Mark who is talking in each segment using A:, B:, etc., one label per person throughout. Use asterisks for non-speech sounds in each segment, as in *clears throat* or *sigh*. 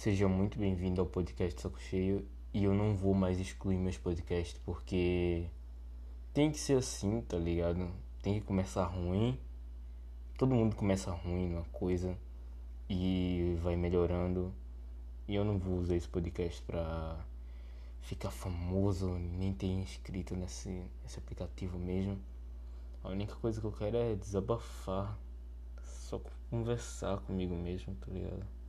A: Seja muito bem-vindo ao podcast Saco Cheio e eu não vou mais excluir meus podcasts porque tem que ser assim, tá ligado? Tem que começar ruim. Todo mundo começa ruim numa coisa e vai melhorando. E eu não vou usar esse podcast pra ficar famoso, nem ter inscrito nesse, nesse aplicativo mesmo. A única coisa que eu quero é desabafar. Só conversar comigo mesmo, tá ligado?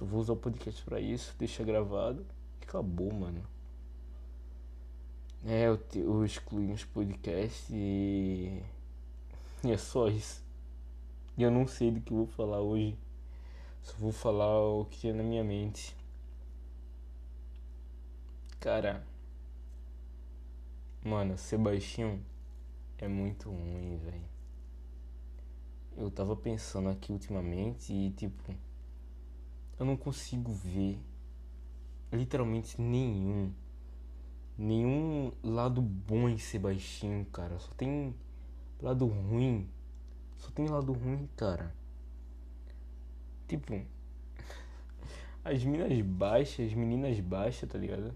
A: Só vou usar o podcast pra isso, deixa gravado e acabou, mano. É, eu, te, eu excluí uns podcasts e... e é só isso. E eu não sei do que eu vou falar hoje. Só vou falar o que tinha na minha mente. Cara. Mano, ser baixinho é muito ruim, velho. Eu tava pensando aqui ultimamente e tipo. Eu não consigo ver literalmente nenhum. Nenhum lado bom em ser baixinho, cara. Só tem lado ruim. Só tem lado ruim, cara. Tipo. *laughs* As minas baixas, as meninas baixas, tá ligado?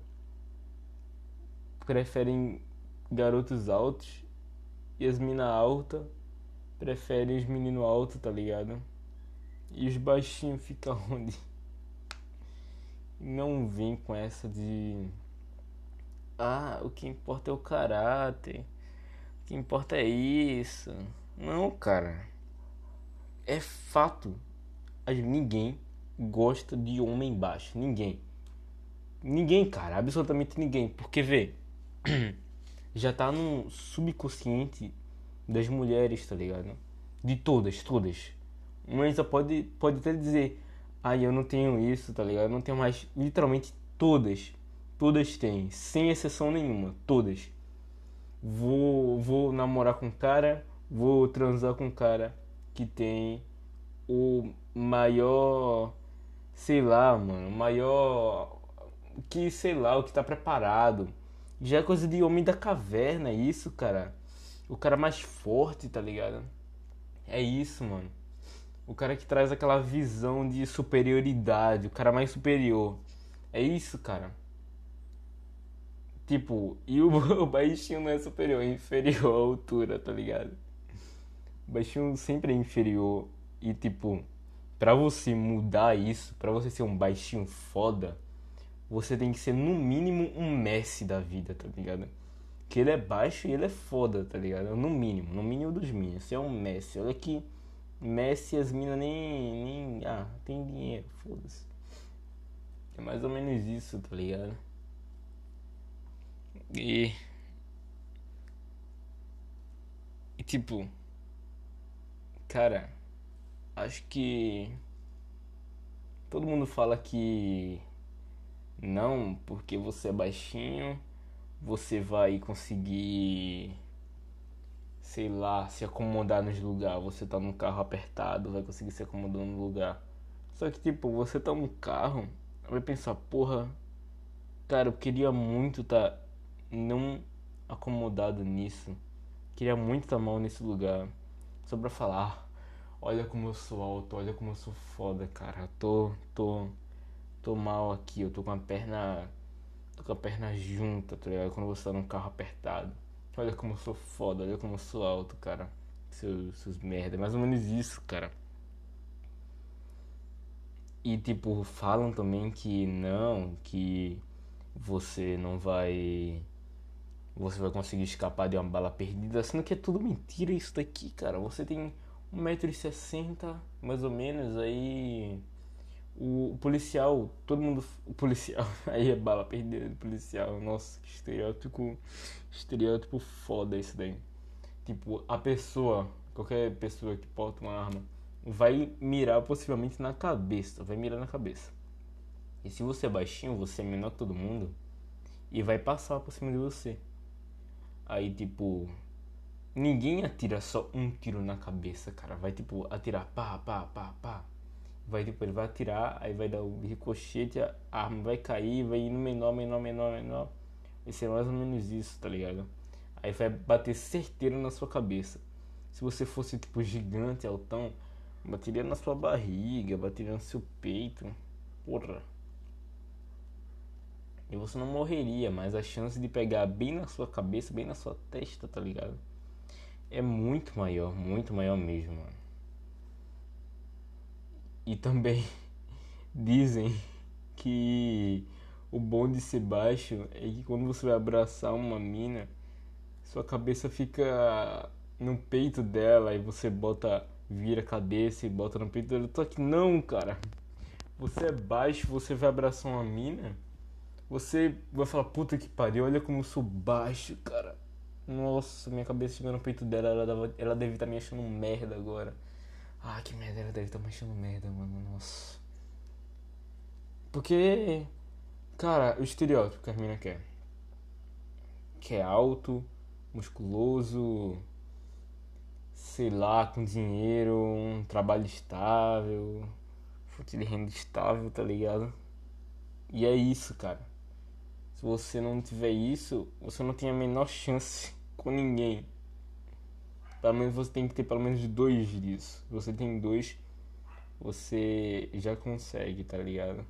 A: Preferem garotos altos. E as minas altas preferem os meninos altos, tá ligado? E os baixinhos ficam *laughs* onde? Não vem com essa de. Ah, o que importa é o caráter. O que importa é isso. Não, cara. É fato. Ninguém gosta de homem baixo. Ninguém. Ninguém, cara. Absolutamente ninguém. Porque, vê. *clears throat* Já tá no subconsciente das mulheres, tá ligado? De todas, todas. Uma só pode, pode até dizer, ah, eu não tenho isso, tá ligado? Eu não tenho mais. Literalmente todas. Todas têm, sem exceção nenhuma. Todas. Vou, vou namorar com um cara, vou transar com um cara que tem o maior. Sei lá, mano. Maior. Que sei lá, o que tá preparado. Já é coisa de homem da caverna, isso, cara. O cara mais forte, tá ligado? É isso, mano. O cara que traz aquela visão de superioridade, o cara mais superior. É isso, cara. Tipo, e *laughs* o, baixinho não é superior, é inferior à altura, tá ligado? O baixinho sempre é inferior. E tipo, pra você mudar isso, pra você ser um baixinho foda, você tem que ser no mínimo um Messi da vida, tá ligado? Que ele é baixo e ele é foda, tá ligado? No mínimo, no mínimo dos mínimos. Você é um Messi. Olha que Messi as nem, nem. Ah, tem dinheiro, foda-se. É mais ou menos isso, tá ligado? E. E tipo. Cara, acho que. Todo mundo fala que. Não, porque você é baixinho, você vai conseguir sei lá, se acomodar nos lugares. Você tá num carro apertado, vai conseguir se acomodar no lugar. Só que, tipo, você tá num carro, vai pensar, porra, cara, eu queria muito tá não acomodado nisso. Queria muito tá mal nesse lugar. Só pra falar, olha como eu sou alto, olha como eu sou foda, cara. Tô, tô, tô mal aqui, eu tô com a perna, tô com a perna junta, tá ligado? Quando você tá num carro apertado. Olha como eu sou foda, olha como eu sou alto, cara. Seus, seus merda. É mais ou menos isso, cara. E tipo, falam também que não, que você não vai. Você vai conseguir escapar de uma bala perdida, sendo que é tudo mentira isso daqui, cara. Você tem 1,60m, mais ou menos, aí o, policial, todo mundo. O policial, *laughs* aí é bala perdida do policial. Nossa, que estereótipo. Estereótipo foda isso daí. Tipo, a pessoa, qualquer pessoa que porta uma arma, vai mirar possivelmente na cabeça. Vai mirar na cabeça. E se você é baixinho, você é menor que todo mundo. E vai passar por cima de você. Aí, tipo. Ninguém atira só um tiro na cabeça, cara. Vai, tipo, atirar pá, pá, pá, pá vai tipo, ele vai atirar, aí vai dar o ricochete, a arma vai cair, vai indo menor, menor, menor, menor. Vai ser mais ou menos isso, tá ligado? Aí vai bater certeiro na sua cabeça. Se você fosse tipo gigante, altão, bateria na sua barriga, bateria no seu peito. porra. E você não morreria, mas a chance de pegar bem na sua cabeça, bem na sua testa, tá ligado? É muito maior, muito maior mesmo, mano. E também *laughs* dizem que o bom de ser baixo é que quando você vai abraçar uma mina, sua cabeça fica no peito dela e você bota, vira a cabeça e bota no peito dela. Só que não, cara. Você é baixo, você vai abraçar uma mina, você vai falar, puta que pariu, olha como eu sou baixo, cara. Nossa, minha cabeça chegando no peito dela, ela, dava, ela deve estar tá me achando merda agora. Ah, que merda, ela deve estar tá me achando merda, mano. Nossa. Porque, cara, o estereótipo que a mina quer. Que é alto, musculoso, sei lá, com dinheiro, um trabalho estável, fonte de renda estável, tá ligado? E é isso, cara. Se você não tiver isso, você não tem a menor chance com ninguém. Pelo menos você tem que ter pelo menos dois disso. Você tem dois, você já consegue, tá ligado?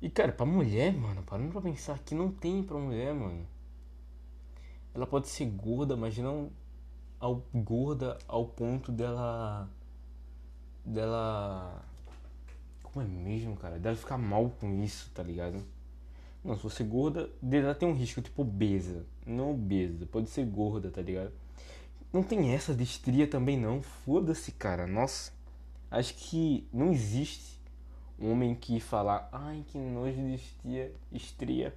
A: E cara, pra mulher, mano, parando pra pensar que não tem pra mulher, mano. Ela pode ser gorda, mas não ao, gorda ao ponto dela. dela. Como é mesmo, cara? Dela ficar mal com isso, tá ligado? Não, se você gorda, dela tem um risco, tipo obesa. Não obesa, pode ser gorda, tá ligado? Não tem essa de estria também não. Foda-se, cara. Nossa. Acho que não existe um homem que falar, ai que nojo de estria, estria.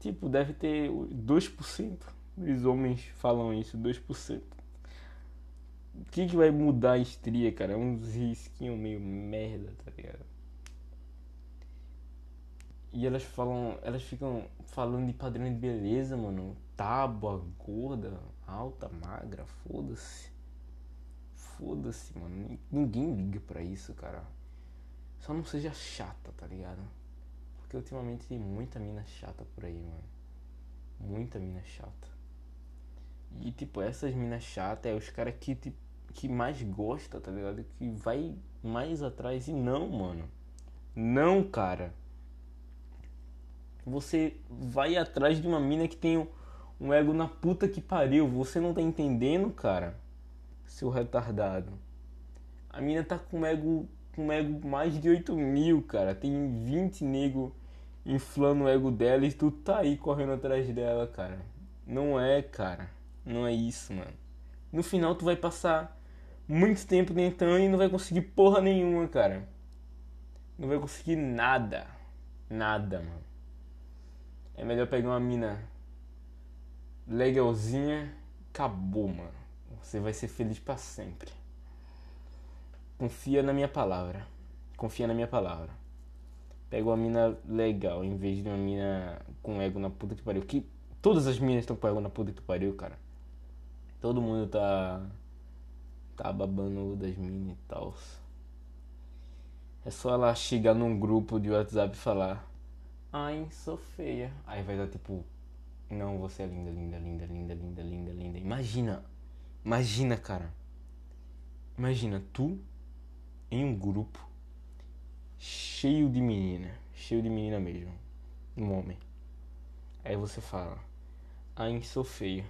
A: Tipo, deve ter 2% dos homens falam isso, 2%. O que, que vai mudar a estria, cara? É uns risquinhos meio merda, tá ligado? E elas falam, elas ficam falando de padrão de beleza, mano. Tábua, gorda, alta, magra, foda-se. Foda-se, mano. Ninguém liga pra isso, cara. Só não seja chata, tá ligado? Porque ultimamente tem muita mina chata por aí, mano. Muita mina chata. E tipo, essas minas chatas é os caras que, tipo, que mais gosta, tá ligado? Que vai mais atrás e não, mano. Não, cara. Você vai atrás de uma mina que tem um ego na puta que pariu. Você não tá entendendo, cara? Seu retardado. A mina tá com um ego com ego mais de 8 mil, cara. Tem 20 nego inflando o ego dela e tu tá aí correndo atrás dela, cara. Não é, cara. Não é isso, mano. No final tu vai passar muito tempo tentando e não vai conseguir porra nenhuma, cara. Não vai conseguir nada. Nada, mano. É melhor pegar uma mina legalzinha, acabou, mano. Você vai ser feliz para sempre. Confia na minha palavra. Confia na minha palavra. Pega uma mina legal em vez de uma mina com ego na puta que pariu. Que todas as minas estão com ego na puta que pariu, cara. Todo mundo tá. tá babando das minas e tal. É só ela chegar num grupo de WhatsApp e falar: Ai, sou feia. Aí vai dar tipo: Não, você é linda, linda, linda, linda, linda, linda, linda. Imagina, imagina, cara. Imagina tu em um grupo cheio de menina, cheio de menina mesmo, um homem. Aí você fala, ai, sou feio.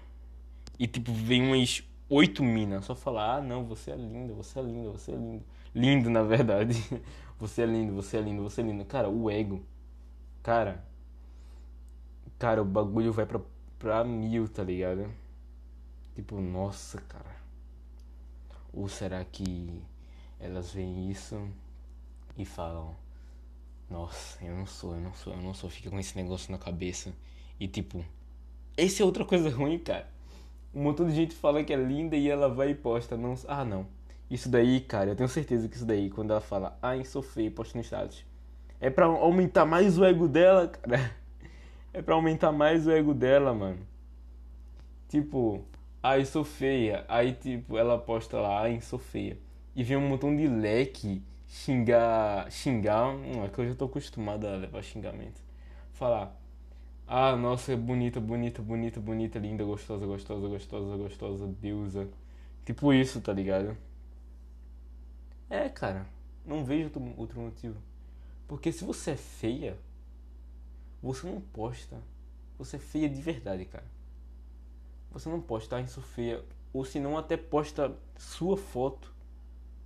A: E tipo, vem umas oito minas só falar, ah não, você é linda, você é linda, você é lindo. Lindo, na verdade. *laughs* Você é lindo, você é lindo, você é lindo. Cara, o ego. Cara. Cara, o bagulho vai pra, pra mil, tá ligado? Tipo, nossa, cara. Ou será que elas veem isso e falam: Nossa, eu não sou, eu não sou, eu não sou. Fica com esse negócio na cabeça. E tipo, essa é outra coisa ruim, cara. Um montão de gente fala que é linda e ela vai e posta. Não, ah, não. Isso daí, cara, eu tenho certeza que isso daí, quando ela fala, ai, sou feio, posta no status. É pra aumentar mais o ego dela, cara. *laughs* É pra aumentar mais o ego dela, mano. Tipo, ai, sou feia. Aí, tipo, ela posta lá, ai, sou feia e vem um montão de leque xingar. xingar. Não, é que eu já tô acostumado a levar xingamento. Falar. Ah, nossa, é bonita, bonita, bonita, bonita, linda, gostosa, gostosa, gostosa, gostosa, deusa. Tipo isso, tá ligado? É, cara. Não vejo outro motivo. Porque se você é feia, você não posta. Você é feia de verdade, cara. Você não posta isso feia. Ou se não, até posta sua foto.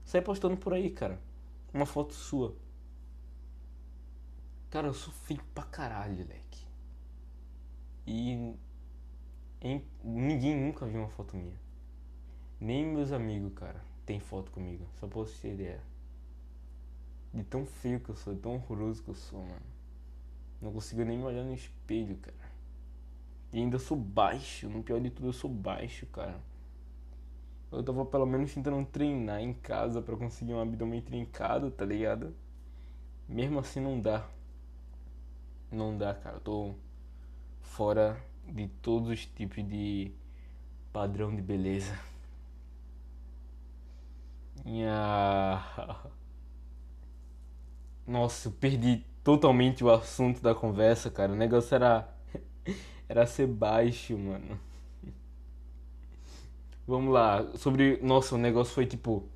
A: Sai postando por aí, cara. Uma foto sua. Cara, eu sou feio pra caralho, leque. E. Em, ninguém nunca viu uma foto minha. Nem meus amigos, cara, tem foto comigo. Só você ter ideia. De tão feio que eu sou, de tão horroroso que eu sou, mano. Não consigo nem me olhar no espelho, cara. E ainda sou baixo. No pior de tudo, eu sou baixo, cara. Eu tava pelo menos tentando treinar em casa para conseguir um abdômen trincado, tá ligado? Mesmo assim não dá. Não dá, cara. Eu tô fora de todos os tipos de padrão de beleza. Nha. *laughs* Nossa, eu perdi totalmente o assunto da conversa, cara. O negócio era. *laughs* era ser baixo, mano. Vamos lá. Sobre. Nossa, o negócio foi tipo.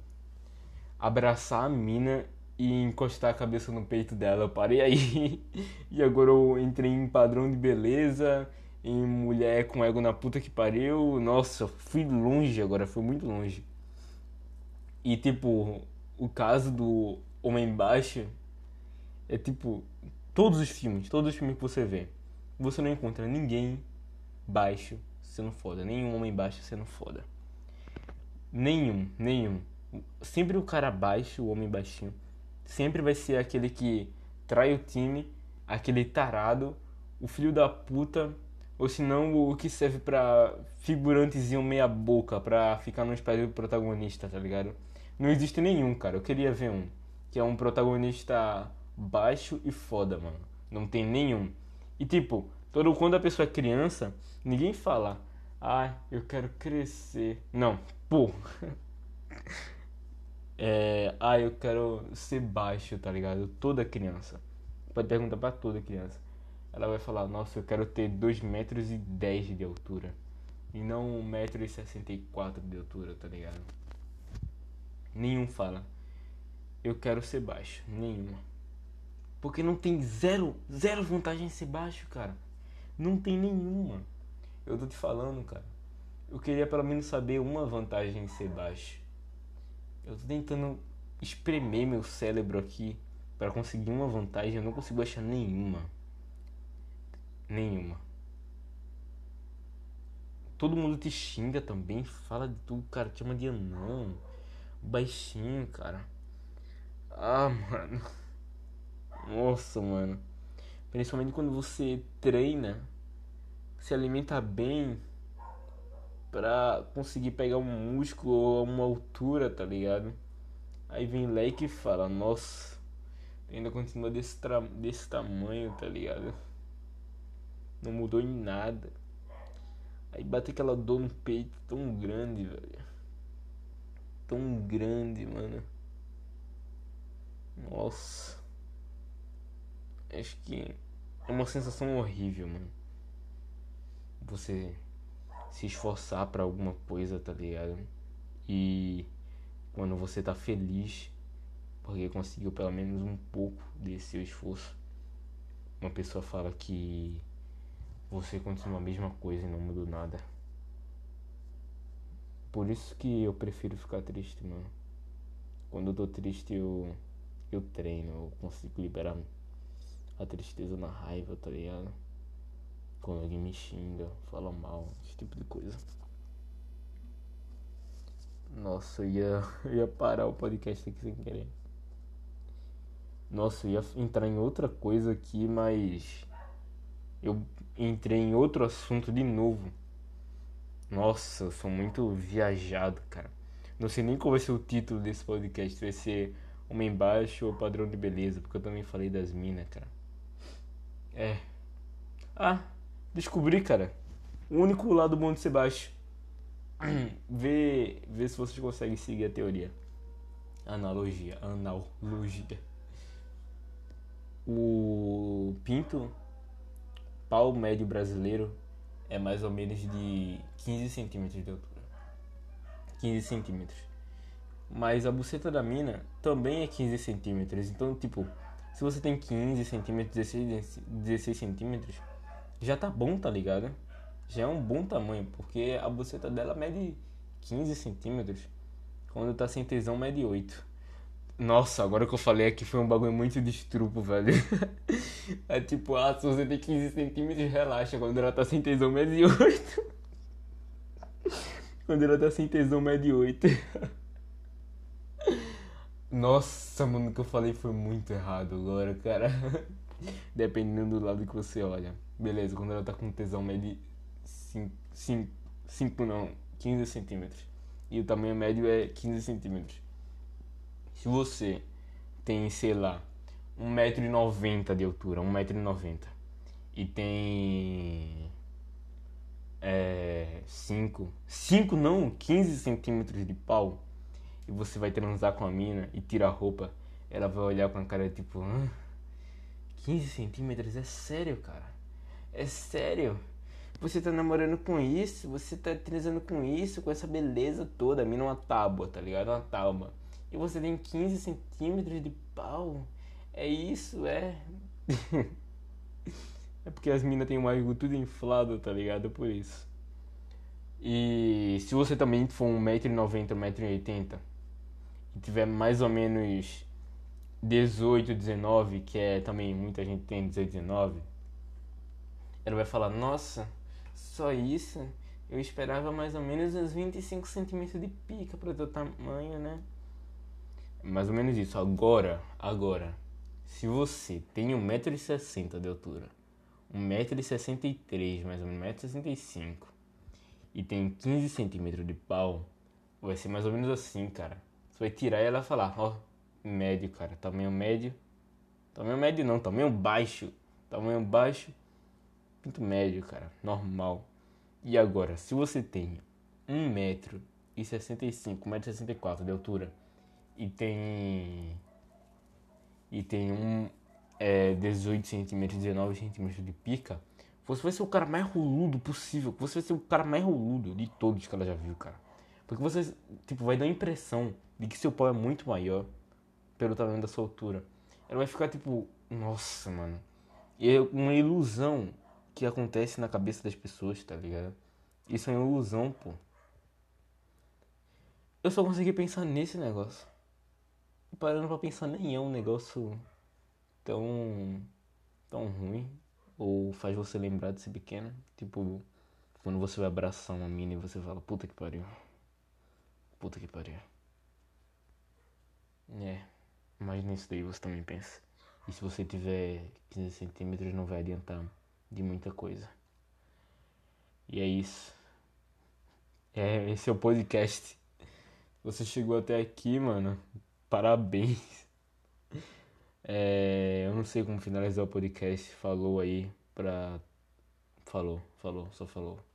A: Abraçar a mina e encostar a cabeça no peito dela. Eu parei aí. *laughs* e agora eu entrei em padrão de beleza. Em mulher com ego na puta que pariu. Nossa, fui longe agora, fui muito longe. E tipo, o caso do Homem Baixo é tipo, todos os filmes, todos os filmes que você vê, você não encontra ninguém baixo sendo foda, nenhum homem baixo sendo foda. Nenhum, nenhum. Sempre o cara baixo, o homem baixinho, sempre vai ser aquele que trai o time, aquele tarado, o filho da puta, ou se não o que serve pra figurantezinho meia boca, pra ficar nos pés do protagonista, tá ligado? Não existe nenhum, cara. Eu queria ver um. Que é um protagonista baixo e foda, mano. Não tem nenhum. E tipo, todo quando a pessoa é criança, ninguém fala, ah, eu quero crescer. Não, pô. *laughs* é, ah, eu quero ser baixo, tá ligado? Toda criança. Pode perguntar pra toda criança. Ela vai falar, nossa, eu quero ter 2 metros e 10 de altura. E não 1 metro e 64 de altura, tá ligado? Nenhum fala. Eu quero ser baixo. Nenhuma. Porque não tem zero, zero vantagem em ser baixo, cara. Não tem nenhuma. Eu tô te falando, cara. Eu queria pelo menos saber uma vantagem em ser baixo. Eu tô tentando espremer meu cérebro aqui para conseguir uma vantagem. Eu não consigo achar nenhuma. Nenhuma. Todo mundo te xinga também, fala de tu, cara, te chama de anão, baixinho, cara. Ah, mano. Nossa, mano. Principalmente quando você treina, se alimenta bem pra conseguir pegar um músculo ou uma altura, tá ligado? Aí vem Leque e fala, nossa, ainda continua desse, desse tamanho, tá ligado? Não mudou em nada. Aí bate aquela dor no peito tão grande, velho. Tão grande, mano. Nossa. Acho que é uma sensação horrível, mano. Você se esforçar para alguma coisa, tá ligado? E quando você tá feliz porque conseguiu pelo menos um pouco desse seu esforço, uma pessoa fala que você continua a mesma coisa e não mudou nada. Por isso que eu prefiro ficar triste, mano. Quando eu tô triste eu eu treino, eu consigo liberar a tristeza na raiva, tá ligado? Quando alguém me xinga, fala mal, esse tipo de coisa. Nossa, eu ia, eu ia parar o podcast aqui sem querer. Nossa, eu ia entrar em outra coisa aqui, mas eu entrei em outro assunto de novo. Nossa, eu sou muito viajado, cara. Não sei nem qual vai ser o título desse podcast. Vai ser Homem Baixo ou Padrão de Beleza, porque eu também falei das minas, cara. É. Ah, descobri, cara. O único lado bom de ser baixo. *clears throat* vê, vê se vocês conseguem seguir a teoria. Analogia. Analogia. O pinto, pau médio brasileiro, é mais ou menos de 15 centímetros de altura. 15 centímetros. Mas a buceta da mina também é 15 centímetros. Então, tipo, se você tem 15 centímetros, 16, 16 centímetros, já tá bom, tá ligado? Já é um bom tamanho, porque a buceta dela mede 15 centímetros. Quando tá sem tesão, mede 8. Nossa, agora que eu falei aqui foi um bagulho muito de estrupo, velho. *laughs* é tipo, ah, se você tem 15 centímetros, relaxa. Quando ela tá sem tesão, mede 8. *laughs* Quando ela tá sem tesão, mede 8. *laughs* Nossa, mano, o que eu falei foi muito errado agora, cara. *laughs* Dependendo do lado que você olha. Beleza, quando ela tá com tesão, mede 5, 5, não, 15 centímetros. E o tamanho médio é 15 centímetros. Se você tem, sei lá, 1,90m de altura, 1,90m, e tem é, 5, 5 não, 15 centímetros de pau, e você vai transar com a mina e tira a roupa, ela vai olhar com a cara tipo, Hã? 15 centímetros? É sério, cara? É sério? Você tá namorando com isso, você tá transando com isso, com essa beleza toda, a mina é uma tábua, tá ligado? Uma tábua. E você tem 15 centímetros de pau? É isso, é. *laughs* é porque as minas têm o ego tudo inflado, tá ligado? Por isso. E se você também for 1,90m, 1,80m, e tiver mais ou menos 18, 19, que é também muita gente tem 18, 19, ela vai falar: Nossa, só isso? Eu esperava mais ou menos uns 25 centímetros de pica para teu tamanho, né? Mais ou menos isso. Agora, agora, se você tem 1,60m de altura, 1,63m, mais ou menos 1,65m, e tem 15 centímetros de pau, vai ser mais ou menos assim, cara. Você vai tirar e ela vai falar, ó, oh, médio, cara, tamanho médio. Tamanho médio não, tamanho baixo. Tamanho baixo, pinto médio, cara, normal. E agora, se você tem 1 metro e 65, 1,64m de altura e tem e tem um é, 18 centímetros, 19 centímetros de pica, você vai ser o cara mais roludo possível. Você vai ser o cara mais roludo de todos que ela já viu, cara. Porque você, tipo, vai dar a impressão de que seu pau é muito maior pelo tamanho da sua altura. Ela vai ficar tipo, nossa, mano. E é uma ilusão que acontece na cabeça das pessoas, tá ligado? Isso é uma ilusão, pô. Eu só consegui pensar nesse negócio. Parando pra pensar, nem é um negócio tão. tão ruim. Ou faz você lembrar de ser pequeno. Tipo, quando você vai abraçar uma mina e você fala, puta que pariu. Puta que pariu. É, mas nisso daí você também pensa. E se você tiver 15 centímetros não vai adiantar de muita coisa. E é isso. É, esse é o podcast. Você chegou até aqui, mano. Parabéns. É, eu não sei como finalizar o podcast. Falou aí pra. Falou, falou, só falou.